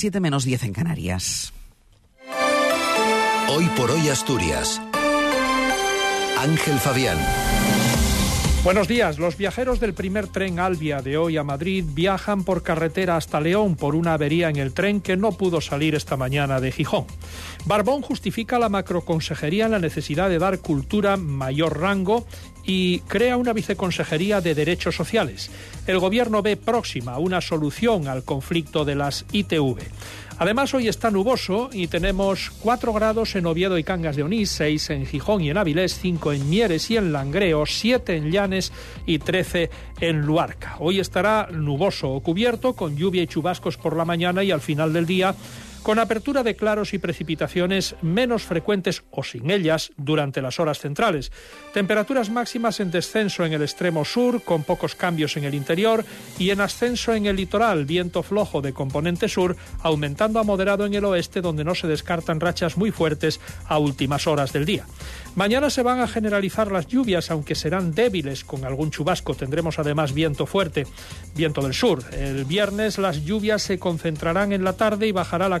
7 menos 10 en Canarias. Hoy por hoy Asturias. Ángel Fabián. Buenos días. Los viajeros del primer tren Albia de hoy a Madrid viajan por carretera hasta León por una avería en el tren que no pudo salir esta mañana de Gijón. Barbón justifica la macroconsejería en la necesidad de dar cultura mayor rango y crea una viceconsejería de derechos sociales. El gobierno ve próxima una solución al conflicto de las ITV. Además, hoy está nuboso y tenemos 4 grados en Oviedo y Cangas de Onís, 6 en Gijón y en Avilés, 5 en Mieres y en Langreo, 7 en Llanes y 13 en Luarca. Hoy estará nuboso o cubierto, con lluvia y chubascos por la mañana y al final del día con apertura de claros y precipitaciones menos frecuentes o sin ellas durante las horas centrales. Temperaturas máximas en descenso en el extremo sur, con pocos cambios en el interior, y en ascenso en el litoral, viento flojo de componente sur, aumentando a moderado en el oeste, donde no se descartan rachas muy fuertes a últimas horas del día. Mañana se van a generalizar las lluvias, aunque serán débiles, con algún chubasco. Tendremos además viento fuerte, viento del sur. El viernes las lluvias se concentrarán en la tarde y bajará la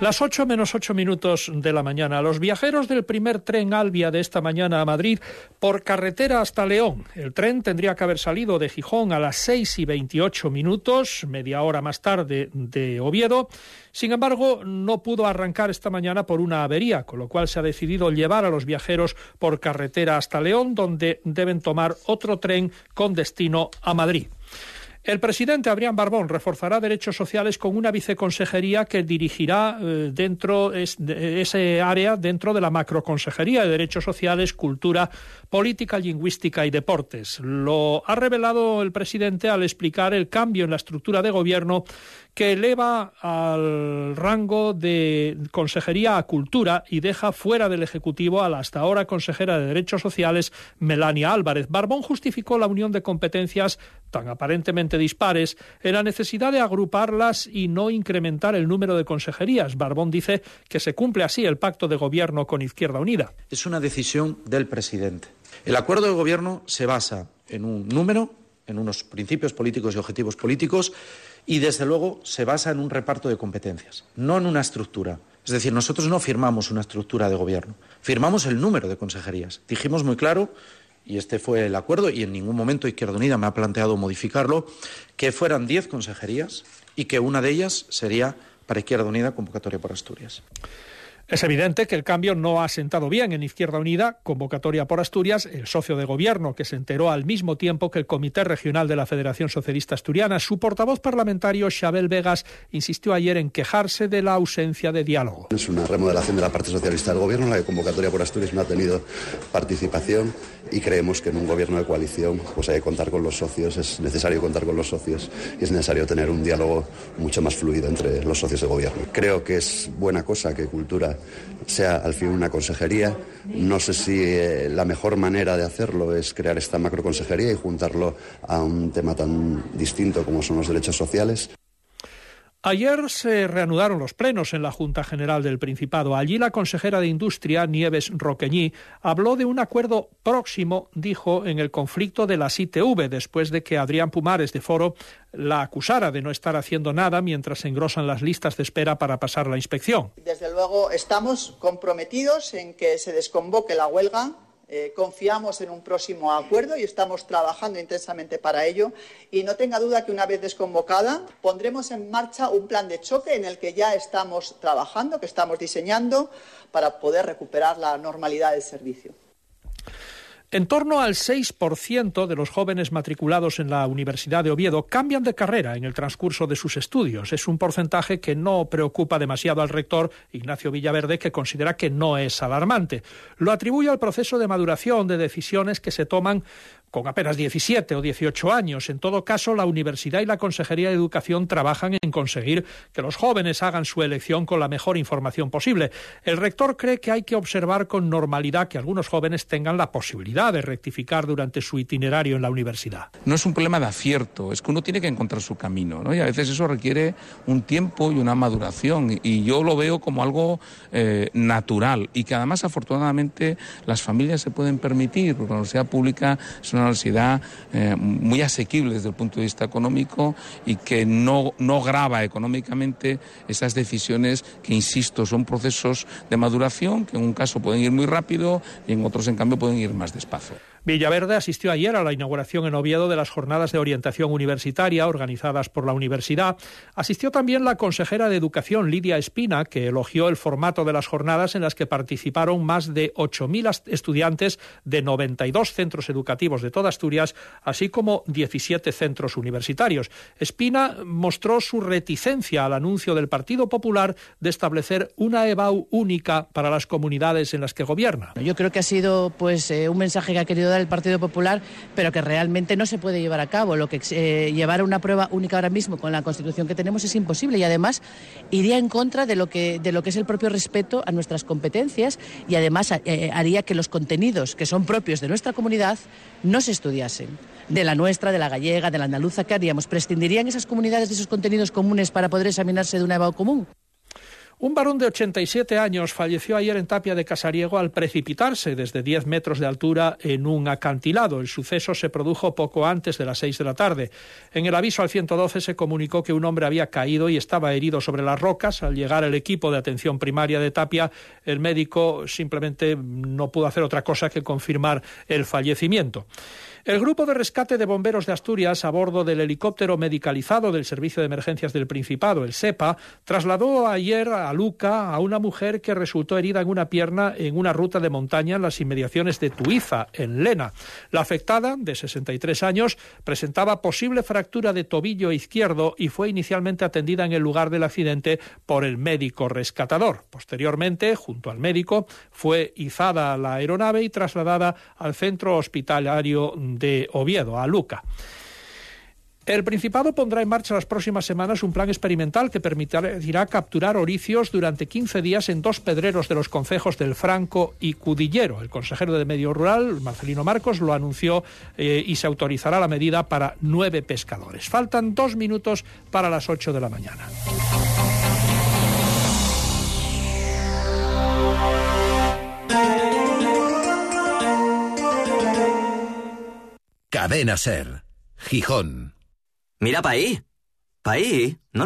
Las 8 menos 8 minutos de la mañana. Los viajeros del primer tren Albia de esta mañana a Madrid por carretera hasta León. El tren tendría que haber salido de Gijón a las 6 y 28 minutos, media hora más tarde de Oviedo. Sin embargo, no pudo arrancar esta mañana por una avería, con lo cual se ha decidido llevar a los viajeros por carretera hasta León, donde deben tomar otro tren con destino a Madrid. El presidente Adrián Barbón reforzará derechos sociales con una viceconsejería que dirigirá eh, dentro de ese área dentro de la macroconsejería de derechos sociales, cultura, política lingüística y deportes. Lo ha revelado el presidente al explicar el cambio en la estructura de gobierno que eleva al rango de Consejería a Cultura y deja fuera del Ejecutivo a la hasta ahora consejera de Derechos Sociales, Melania Álvarez. Barbón justificó la unión de competencias tan aparentemente dispares en la necesidad de agruparlas y no incrementar el número de consejerías. Barbón dice que se cumple así el pacto de gobierno con Izquierda Unida. Es una decisión del presidente. El acuerdo de gobierno se basa en un número, en unos principios políticos y objetivos políticos y, desde luego, se basa en un reparto de competencias, no en una estructura. Es decir, nosotros no firmamos una estructura de gobierno, firmamos el número de consejerías. Dijimos muy claro, y este fue el acuerdo, y en ningún momento Izquierda Unida me ha planteado modificarlo, que fueran diez consejerías y que una de ellas sería para Izquierda Unida convocatoria por Asturias. Es evidente que el cambio no ha sentado bien en Izquierda Unida, convocatoria por Asturias, el socio de gobierno que se enteró al mismo tiempo que el Comité Regional de la Federación Socialista Asturiana. Su portavoz parlamentario, Xabel Vegas, insistió ayer en quejarse de la ausencia de diálogo. Es una remodelación de la parte socialista del gobierno, la convocatoria por Asturias no ha tenido participación y creemos que en un gobierno de coalición pues hay que contar con los socios, es necesario contar con los socios y es necesario tener un diálogo mucho más fluido entre los socios de gobierno. Creo que es buena cosa que Cultura sea al fin una consejería. No sé si eh, la mejor manera de hacerlo es crear esta macroconsejería y juntarlo a un tema tan distinto como son los derechos sociales. Ayer se reanudaron los plenos en la Junta General del Principado. Allí la consejera de Industria, Nieves Roqueñí, habló de un acuerdo próximo, dijo, en el conflicto de las ITV, después de que Adrián Pumares de Foro la acusara de no estar haciendo nada mientras se engrosan las listas de espera para pasar la inspección. Desde luego estamos comprometidos en que se desconvoque la huelga eh, confiamos en un próximo acuerdo y estamos trabajando intensamente para ello. Y no tenga duda que una vez desconvocada pondremos en marcha un plan de choque en el que ya estamos trabajando, que estamos diseñando para poder recuperar la normalidad del servicio. En torno al 6% de los jóvenes matriculados en la Universidad de Oviedo cambian de carrera en el transcurso de sus estudios. Es un porcentaje que no preocupa demasiado al rector Ignacio Villaverde, que considera que no es alarmante. Lo atribuye al proceso de maduración de decisiones que se toman con apenas 17 o 18 años. En todo caso, la Universidad y la Consejería de Educación trabajan en conseguir que los jóvenes hagan su elección con la mejor información posible. El rector cree que hay que observar con normalidad que algunos jóvenes tengan la posibilidad de rectificar durante su itinerario en la universidad. No es un problema de acierto, es que uno tiene que encontrar su camino, ¿no? Y a veces eso requiere un tiempo y una maduración. Y yo lo veo como algo eh, natural y que además, afortunadamente, las familias se pueden permitir, la universidad pública es una universidad eh, muy asequible desde el punto de vista económico y que no, no grava económicamente esas decisiones que, insisto, son procesos de maduración que en un caso pueden ir muy rápido y en otros, en cambio, pueden ir más despacio. Villaverde asistió ayer a la inauguración en Oviedo de las jornadas de orientación universitaria organizadas por la universidad. Asistió también la consejera de Educación, Lidia Espina, que elogió el formato de las jornadas en las que participaron más de 8.000 estudiantes de 92 centros educativos de toda Asturias, así como 17 centros universitarios. Espina mostró su reticencia al anuncio del Partido Popular de establecer una EBAU única para las comunidades en las que gobierna. Yo creo que ha sido pues eh, un mensaje que ha querido dar el Partido Popular, pero que realmente no se puede llevar a cabo. Lo que eh, llevar una prueba única ahora mismo con la Constitución que tenemos es imposible y además iría en contra de lo que de lo que es el propio respeto a nuestras competencias y además eh, haría que los contenidos que son propios de nuestra comunidad no se estudiasen. De la nuestra, de la gallega, de la andaluza, ¿qué haríamos? ¿Prescindirían esas comunidades de esos contenidos comunes para poder examinarse de una EBAU común? Un varón de 87 años falleció ayer en Tapia de Casariego al precipitarse desde 10 metros de altura en un acantilado. El suceso se produjo poco antes de las 6 de la tarde. En el aviso al 112 se comunicó que un hombre había caído y estaba herido sobre las rocas. Al llegar el equipo de atención primaria de Tapia, el médico simplemente no pudo hacer otra cosa que confirmar el fallecimiento. El grupo de rescate de bomberos de Asturias a bordo del helicóptero medicalizado del Servicio de Emergencias del Principado, el SEPA, trasladó ayer a Luca a una mujer que resultó herida en una pierna en una ruta de montaña en las inmediaciones de Tuiza, en Lena. La afectada, de 63 años, presentaba posible fractura de tobillo izquierdo y fue inicialmente atendida en el lugar del accidente por el médico rescatador. Posteriormente, junto al médico, fue izada la aeronave y trasladada al centro hospitalario de Oviedo, a Luca. El Principado pondrá en marcha las próximas semanas un plan experimental que permitirá capturar oricios durante 15 días en dos pedreros de los concejos del Franco y Cudillero. El consejero de Medio Rural, Marcelino Marcos, lo anunció eh, y se autorizará la medida para nueve pescadores. Faltan dos minutos para las ocho de la mañana. Cadena Ser, Gijón. Mira pa' ahí. Pa' ahí. No